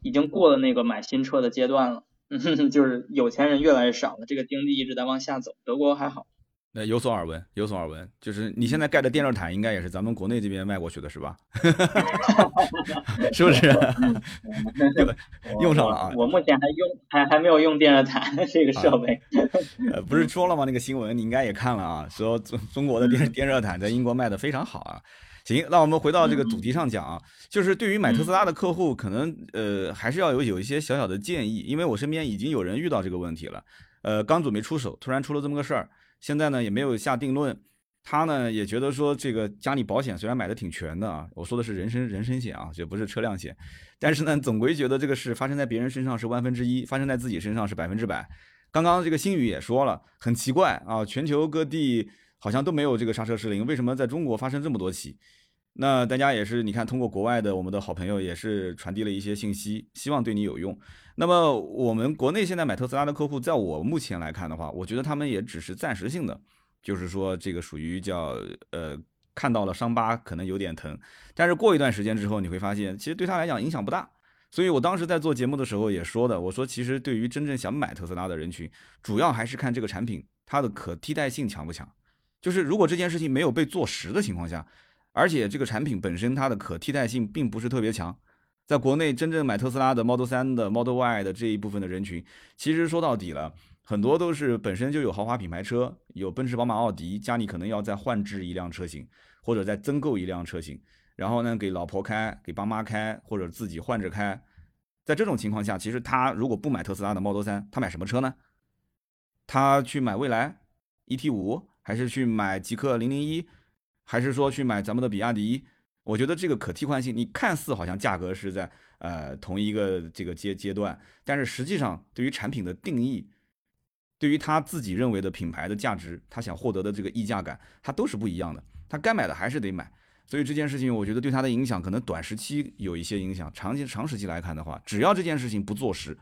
已经过了那个买新车的阶段了，就是有钱人越来越少了，这个经济一直在往下走。德国还好。那有所耳闻，有所耳闻，就是你现在盖的电热毯，应该也是咱们国内这边卖过去的，是吧？是不是？用上了啊！我目前还用还还没有用电热毯这个设备。呃，不是说了吗？那个新闻你应该也看了啊，说中中国的电电热毯在英国卖的非常好啊。行，那我们回到这个主题上讲啊，就是对于买特斯拉的客户，可能呃还是要有有一些小小的建议，因为我身边已经有人遇到这个问题了，呃，刚准备出手，突然出了这么个事儿。现在呢也没有下定论，他呢也觉得说这个家里保险虽然买的挺全的啊，我说的是人身人身险啊，这不是车辆险，但是呢总归觉得这个事发生在别人身上是万分之一，发生在自己身上是百分之百。刚刚这个新宇也说了，很奇怪啊，全球各地好像都没有这个刹车失灵，为什么在中国发生这么多起？那大家也是，你看通过国外的我们的好朋友也是传递了一些信息，希望对你有用。那么我们国内现在买特斯拉的客户，在我目前来看的话，我觉得他们也只是暂时性的，就是说这个属于叫呃看到了伤疤可能有点疼，但是过一段时间之后，你会发现其实对他来讲影响不大。所以我当时在做节目的时候也说的，我说其实对于真正想买特斯拉的人群，主要还是看这个产品它的可替代性强不强。就是如果这件事情没有被做实的情况下，而且这个产品本身它的可替代性并不是特别强。在国内真正买特斯拉的 Model 3的 Model Y 的这一部分的人群，其实说到底了，很多都是本身就有豪华品牌车，有奔驰、宝马、奥迪，家里可能要再换置一辆车型，或者再增购一辆车型，然后呢给老婆开，给爸妈开，或者自己换着开。在这种情况下，其实他如果不买特斯拉的 Model 3，他买什么车呢？他去买蔚来 ET5，还是去买极氪零零一，还是说去买咱们的比亚迪？我觉得这个可替换性，你看似好像价格是在呃同一个这个阶阶段，但是实际上对于产品的定义，对于他自己认为的品牌的价值，他想获得的这个溢价感，它都是不一样的。他该买的还是得买，所以这件事情我觉得对他的影响可能短时期有一些影响，长期长时期来看的话，只要这件事情不坐实，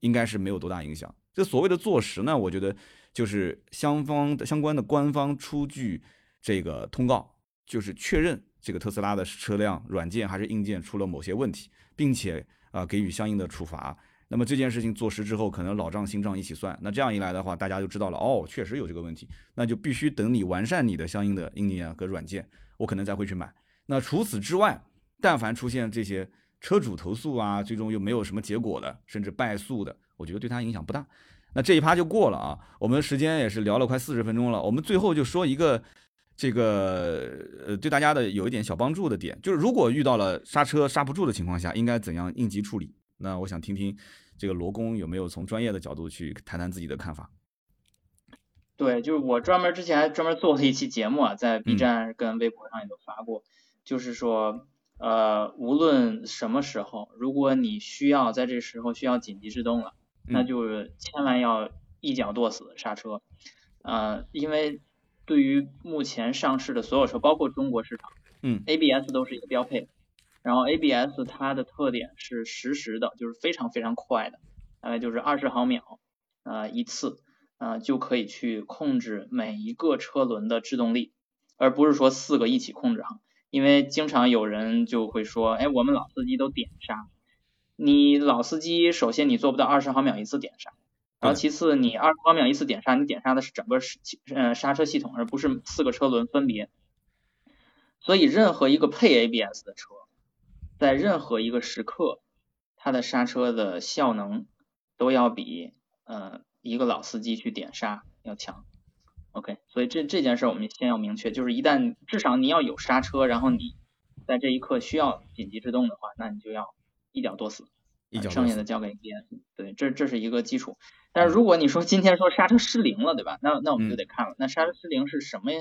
应该是没有多大影响。这所谓的坐实呢，我觉得就是双方相关的官方出具这个通告，就是确认。这个特斯拉的车辆软件还是硬件出了某些问题，并且啊给予相应的处罚。那么这件事情做实之后，可能老账新账一起算。那这样一来的话，大家就知道了哦，确实有这个问题。那就必须等你完善你的相应的硬件和软件，我可能才会去买。那除此之外，但凡出现这些车主投诉啊，最终又没有什么结果的，甚至败诉的，我觉得对他影响不大。那这一趴就过了啊。我们时间也是聊了快四十分钟了，我们最后就说一个。这个呃，对大家的有一点小帮助的点，就是如果遇到了刹车刹不住的情况下，应该怎样应急处理？那我想听听这个罗工有没有从专业的角度去谈谈自己的看法。对，就是我专门之前还专门做了一期节目啊，在 B 站跟微博上也都发过，就是说呃，无论什么时候，如果你需要在这时候需要紧急制动了，那就是千万要一脚跺死刹车，呃，因为。对于目前上市的所有车，包括中国市场，嗯，ABS 都是一个标配。然后 ABS 它的特点是实时的，就是非常非常快的，大概就是二十毫秒，呃一次，呃就可以去控制每一个车轮的制动力，而不是说四个一起控制哈。因为经常有人就会说，哎，我们老司机都点刹，你老司机首先你做不到二十毫秒一次点刹。然后其次，你二十毫秒一次点刹，你点刹的是整个刹呃刹车系统，而不是四个车轮分别。所以任何一个配 ABS 的车，在任何一个时刻，它的刹车的效能都要比呃一个老司机去点刹要强。OK，所以这这件事我们先要明确，就是一旦至少你要有刹车，然后你在这一刻需要紧急制动的话，那你就要一脚跺死。剩下的交给 ABS，对，这这是一个基础。但是如果你说今天说刹车失灵了，对吧？那那我们就得看了，那刹车失灵是什么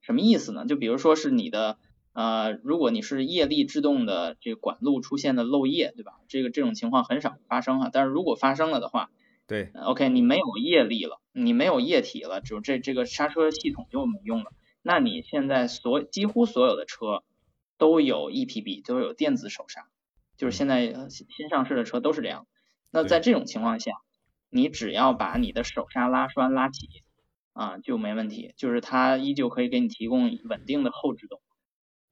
什么意思呢？就比如说是你的呃，如果你是液力制动的这个管路出现的漏液，对吧？这个这种情况很少发生哈。但是如果发生了的话，对，OK，你没有液力了，你没有液体了，就这这个刹车系统就没用了。那你现在所几乎所有的车都有 EPB，都有电子手刹，就是现在新上市的车都是这样。那在这种情况下，你只要把你的手刹拉栓拉起啊就没问题，就是它依旧可以给你提供稳定的后制动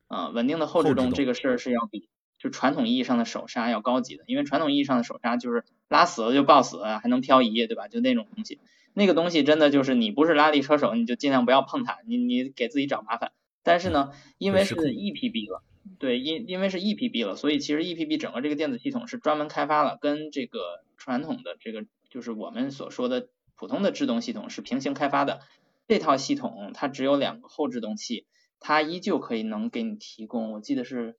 啊，稳定的后制动这个事儿是要比就传统意义上的手刹要高级的，因为传统意义上的手刹就是拉死了就抱死，还能漂移，对吧？就那种东西。那个东西真的就是你不是拉力车手，你就尽量不要碰它，你你给自己找麻烦。但是呢，因为是 EPB 了，对，因因为是 EPB 了，所以其实 EPB 整个这个电子系统是专门开发了，跟这个传统的这个就是我们所说的普通的制动系统是平行开发的。这套系统它只有两个后制动器，它依旧可以能给你提供，我记得是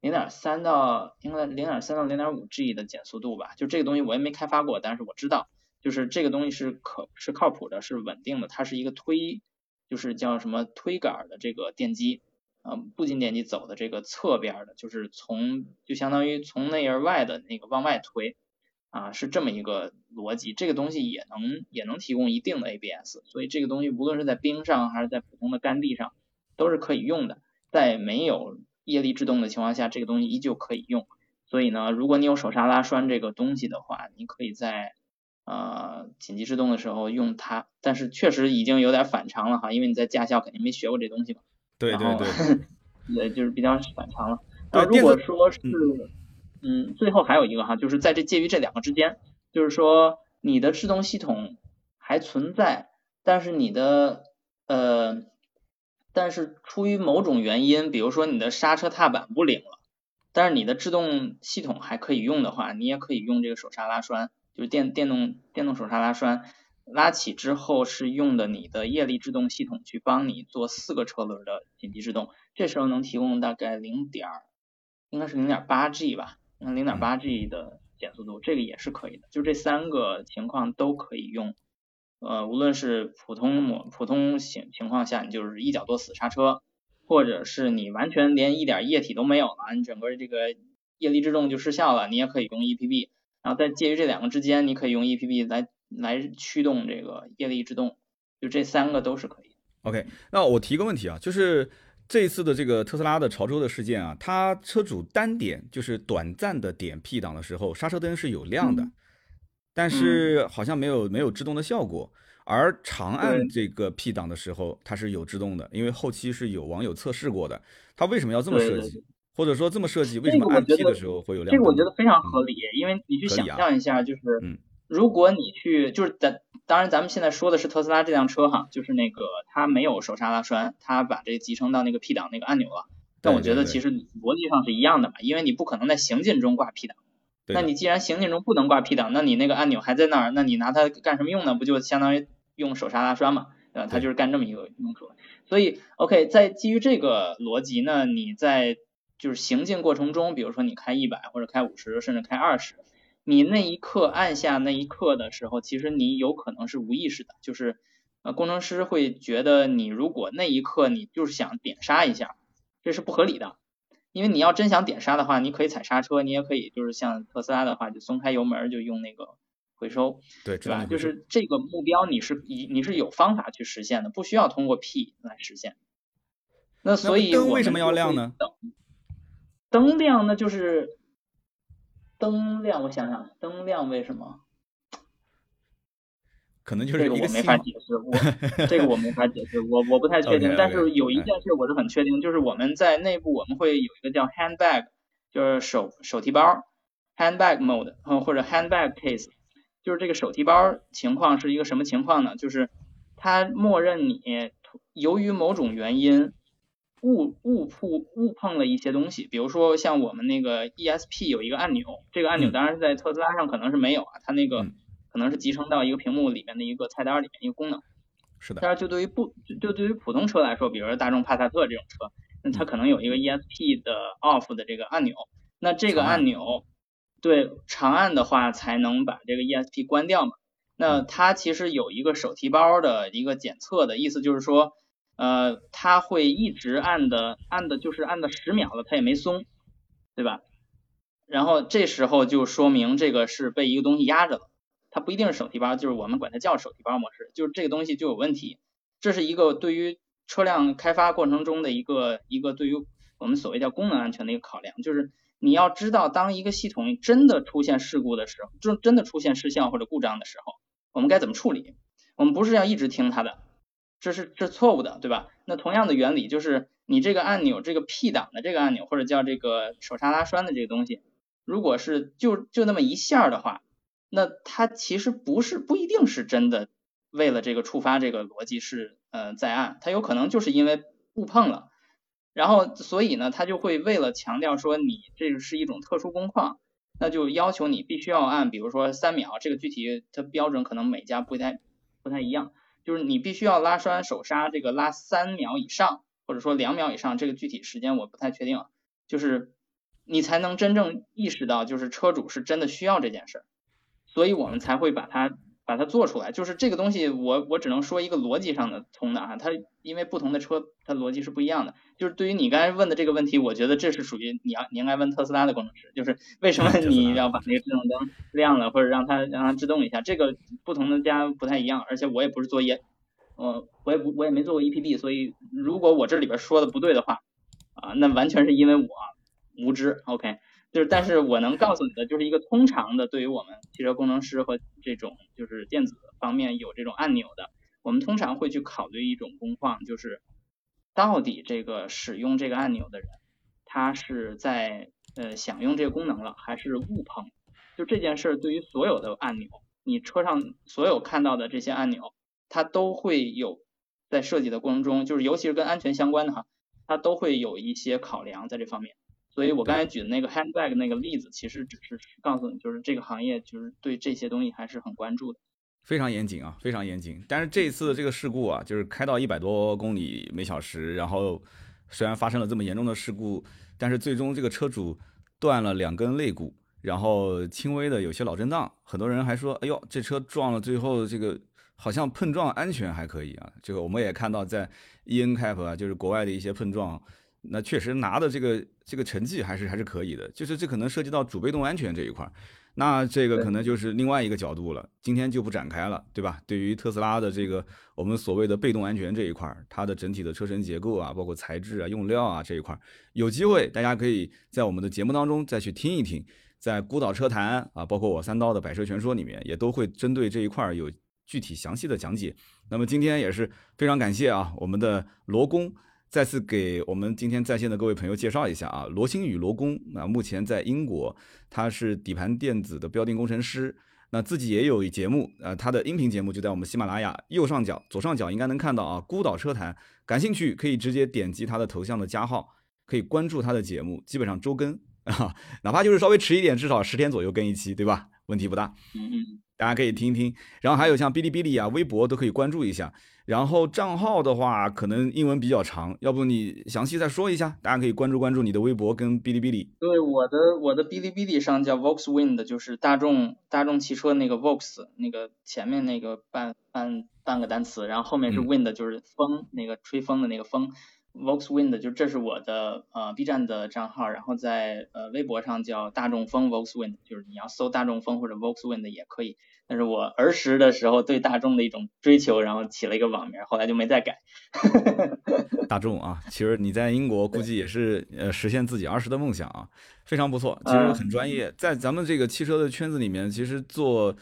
零点三到应该零点三到零点五 G 的减速度吧。就这个东西我也没开发过，但是我知道。就是这个东西是可是靠谱的，是稳定的，它是一个推，就是叫什么推杆的这个电机，呃，步进电机走的这个侧边的，就是从就相当于从内而外的那个往外推，啊，是这么一个逻辑。这个东西也能也能提供一定的 ABS，所以这个东西无论是在冰上还是在普通的干地上都是可以用的。在没有液力制动的情况下，这个东西依旧可以用。所以呢，如果你有手刹拉栓这个东西的话，你可以在呃，紧急制动的时候用它，但是确实已经有点反常了哈，因为你在驾校肯定没学过这东西嘛。对对对。对，就是比较反常了。那如果说是，嗯，最后还有一个哈，就是在这介于这两个之间，就是说你的制动系统还存在，但是你的呃，但是出于某种原因，比如说你的刹车踏板不灵了，但是你的制动系统还可以用的话，你也可以用这个手刹拉栓。就是电电动电动手刹拉栓拉起之后是用的你的液力制动系统去帮你做四个车轮的紧急制动，这时候能提供大概零点应该是零点八 G 吧，那零点八 G 的减速度，这个也是可以的。就这三个情况都可以用，呃，无论是普通模普通情情况下，你就是一脚多死刹车，或者是你完全连一点液体都没有了，你整个这个液力制动就失效了，你也可以用 EPB。然后在介于这两个之间，你可以用 EPB 来来驱动这个液力制动，就这三个都是可以。OK，那我提个问题啊，就是这一次的这个特斯拉的潮州的事件啊，它车主单点就是短暂的点 P 档的时候，刹车灯是有亮的，但是好像没有没有制动的效果。而长按这个 P 档的时候，它是有制动的，因为后期是有网友测试过的。它为什么要这么设计？或者说这么设计，为什么按 P 的时候会有亮？这个我觉得非常合理，因为你去想象一下，就是，如果你去，就是咱当然咱们现在说的是特斯拉这辆车哈，就是那个它没有手刹拉栓，它把这个集成到那个 P 档那个按钮了。但我觉得其实逻辑上是一样的嘛，因为你不可能在行进中挂 P 档。那你既然行进中不能挂 P 档，那你那个按钮还在那儿，那你拿它干什么用呢？不就相当于用手刹拉栓嘛，对吧？它就是干这么一个用处。所以 OK，在基于这个逻辑呢，你在就是行进过程中，比如说你开一百或者开五十，甚至开二十，你那一刻按下那一刻的时候，其实你有可能是无意识的，就是呃工程师会觉得你如果那一刻你就是想点刹一下，这是不合理的，因为你要真想点刹的话，你可以踩刹车，你也可以就是像特斯拉的话就松开油门就用那个回收，对，对吧？就是这个目标你是以你是有方法去实现的，不需要通过 P 来实现。那所以灯为什么要亮呢？灯亮那就是灯亮，我想想，灯亮为什么？可能就是这个我没法解释，我 这个我没法解释，我我不太确定。但是有一件事我是很确定，就是我们在内部我们会有一个叫 handbag，就是手手提包 handbag mode，或者 handbag case，就是这个手提包情况是一个什么情况呢？就是它默认你由于某种原因。误误碰误碰了一些东西，比如说像我们那个 ESP 有一个按钮，这个按钮当然是在特斯拉上可能是没有啊，它那个可能是集成到一个屏幕里面的一个菜单里面一个功能。是的。但是就对于不就对于普通车来说，比如说大众帕萨特这种车，那它可能有一个 ESP 的 off 的这个按钮，那这个按钮对长按的话才能把这个 ESP 关掉嘛。那它其实有一个手提包的一个检测的意思，就是说。呃，它会一直按的，按的就是按的十秒了，它也没松，对吧？然后这时候就说明这个是被一个东西压着了。它不一定是手提包，就是我们管它叫手提包模式，就是这个东西就有问题。这是一个对于车辆开发过程中的一个一个对于我们所谓叫功能安全的一个考量，就是你要知道，当一个系统真的出现事故的时候，就真的出现失效或者故障的时候，我们该怎么处理？我们不是要一直听它的，这是这是错误的，对吧？那同样的原理就是，你这个按钮，这个 P 档的这个按钮，或者叫这个手刹拉栓的这个东西，如果是就就那么一下的话，那它其实不是不一定是真的为了这个触发这个逻辑是呃在按，它有可能就是因为误碰了。然后，所以呢，他就会为了强调说你这个是一种特殊工况，那就要求你必须要按，比如说三秒，这个具体它标准可能每家不太不太一样，就是你必须要拉栓手刹这个拉三秒以上，或者说两秒以上，这个具体时间我不太确定，就是你才能真正意识到，就是车主是真的需要这件事儿，所以我们才会把它。把它做出来，就是这个东西，我我只能说一个逻辑上的通的啊，它因为不同的车，它逻辑是不一样的。就是对于你刚才问的这个问题，我觉得这是属于你要你应该问特斯拉的工程师，就是为什么 你要把那个智能灯亮了，或者让它让它制动一下，这个不同的家不太一样，而且我也不是做业，呃，我也不我也没做过 EPD，所以如果我这里边说的不对的话，啊，那完全是因为我无知，OK。就是，但是我能告诉你的，就是一个通常的，对于我们汽车工程师和这种就是电子方面有这种按钮的，我们通常会去考虑一种工况，就是到底这个使用这个按钮的人，他是在呃享用这个功能了，还是误碰？就这件事儿，对于所有的按钮，你车上所有看到的这些按钮，它都会有在设计的过程中，就是尤其是跟安全相关的哈，它都会有一些考量在这方面。所以我刚才举的那个 handbag 那个例子，其实只是告诉你，就是这个行业就是对这些东西还是很关注的，非常严谨啊，非常严谨。但是这一次这个事故啊，就是开到一百多公里每小时，然后虽然发生了这么严重的事故，但是最终这个车主断了两根肋骨，然后轻微的有些脑震荡。很多人还说，哎呦，这车撞了，最后这个好像碰撞安全还可以啊。这个我们也看到在 E N cap 啊，就是国外的一些碰撞。那确实拿的这个这个成绩还是还是可以的，就是这可能涉及到主被动安全这一块儿，那这个可能就是另外一个角度了，今天就不展开了，对吧？对于特斯拉的这个我们所谓的被动安全这一块儿，它的整体的车身结构啊，包括材质啊、用料啊这一块儿，有机会大家可以在我们的节目当中再去听一听，在孤岛车谈啊，包括我三刀的百车全说里面，也都会针对这一块儿有具体详细的讲解。那么今天也是非常感谢啊，我们的罗工。再次给我们今天在线的各位朋友介绍一下啊，罗星宇罗工，那目前在英国，他是底盘电子的标定工程师，那自己也有节目，呃，他的音频节目就在我们喜马拉雅右上角、左上角应该能看到啊，孤岛车谈，感兴趣可以直接点击他的头像的加号，可以关注他的节目，基本上周更啊，哪怕就是稍微迟一点，至少十天左右更一期，对吧？问题不大，嗯嗯，大家可以听一听，然后还有像哔哩哔哩啊、微博都可以关注一下。然后账号的话，可能英文比较长，要不你详细再说一下，大家可以关注关注你的微博跟哔哩哔哩。对，我的我的哔哩哔哩上叫 Volkswind，就是大众大众汽车那个 Volks 那个前面那个半半半个单词，然后后面是 Wind，就是风那个吹风的那个风。Volkswind 就这是我的呃 B 站的账号，然后在呃微博上叫大众风 Volkswind，就是你要搜大众风或者 Volkswind 也可以。但是我儿时的时候对大众的一种追求，然后起了一个网名，后来就没再改。大众啊，其实你在英国估计也是呃实现自己儿时的梦想啊，非常不错，其实很专业。在咱们这个汽车的圈子里面，其实做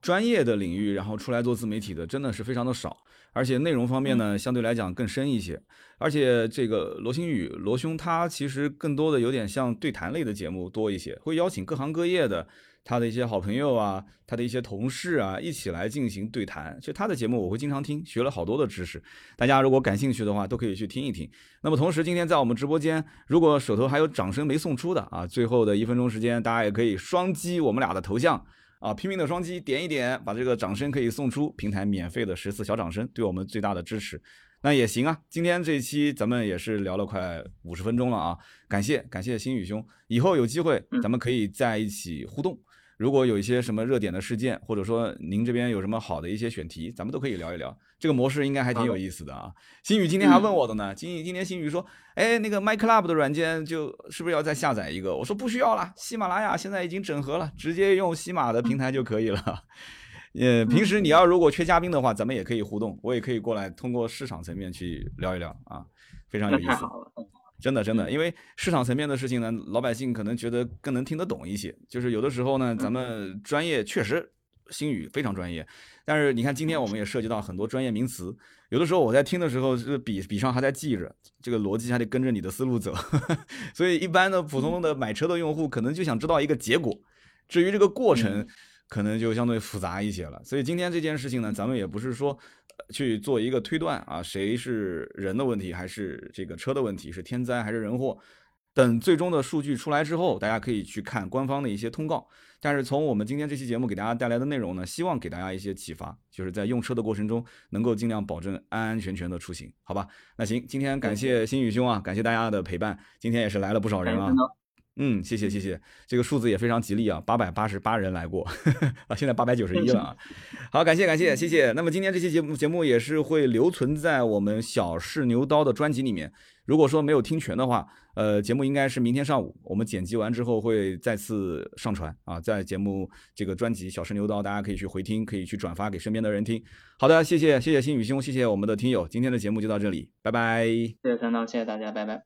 专业的领域，然后出来做自媒体的真的是非常的少。而且内容方面呢，相对来讲更深一些。而且这个罗星宇罗兄他其实更多的有点像对谈类的节目多一些，会邀请各行各业的他的一些好朋友啊，他的一些同事啊一起来进行对谈。其实他的节目我会经常听，学了好多的知识。大家如果感兴趣的话，都可以去听一听。那么同时，今天在我们直播间，如果手头还有掌声没送出的啊，最后的一分钟时间，大家也可以双击我们俩的头像。啊，拼命的双击点一点，把这个掌声可以送出平台免费的十次小掌声，对我们最大的支持，那也行啊。今天这一期咱们也是聊了快五十分钟了啊，感谢感谢星宇兄，以后有机会咱们可以在一起互动。如果有一些什么热点的事件，或者说您这边有什么好的一些选题，咱们都可以聊一聊。这个模式应该还挺有意思的啊。新宇今天还问我的呢，今今天新宇说，哎，那个 MyClub 的软件就是不是要再下载一个？我说不需要了，喜马拉雅现在已经整合了，直接用喜马的平台就可以了。呃，平时你要如果缺嘉宾的话，咱们也可以互动，我也可以过来通过市场层面去聊一聊啊，非常有意思。真的真的，因为市场层面的事情呢，老百姓可能觉得更能听得懂一些。就是有的时候呢，咱们专业确实新宇非常专业，但是你看今天我们也涉及到很多专业名词，有的时候我在听的时候，这个笔笔上还在记着，这个逻辑还得跟着你的思路走。所以一般的普通的买车的用户可能就想知道一个结果，至于这个过程，可能就相对复杂一些了。所以今天这件事情呢，咱们也不是说。去做一个推断啊，谁是人的问题还是这个车的问题，是天灾还是人祸？等最终的数据出来之后，大家可以去看官方的一些通告。但是从我们今天这期节目给大家带来的内容呢，希望给大家一些启发，就是在用车的过程中能够尽量保证安安全全的出行，好吧？那行，今天感谢新宇兄啊，感谢大家的陪伴，今天也是来了不少人啊。嗯，谢谢谢谢，这个数字也非常吉利啊，八百八十八人来过 啊，现在八百九十一了啊。好，感谢感谢谢谢。那么今天这期节目节目也是会留存在我们小试牛刀的专辑里面。如果说没有听全的话，呃，节目应该是明天上午我们剪辑完之后会再次上传啊，在节目这个专辑小试牛刀，大家可以去回听，可以去转发给身边的人听。好的，谢谢谢谢新宇兄，谢谢我们的听友，今天的节目就到这里，拜拜。谢谢三刀，谢谢大家，拜拜。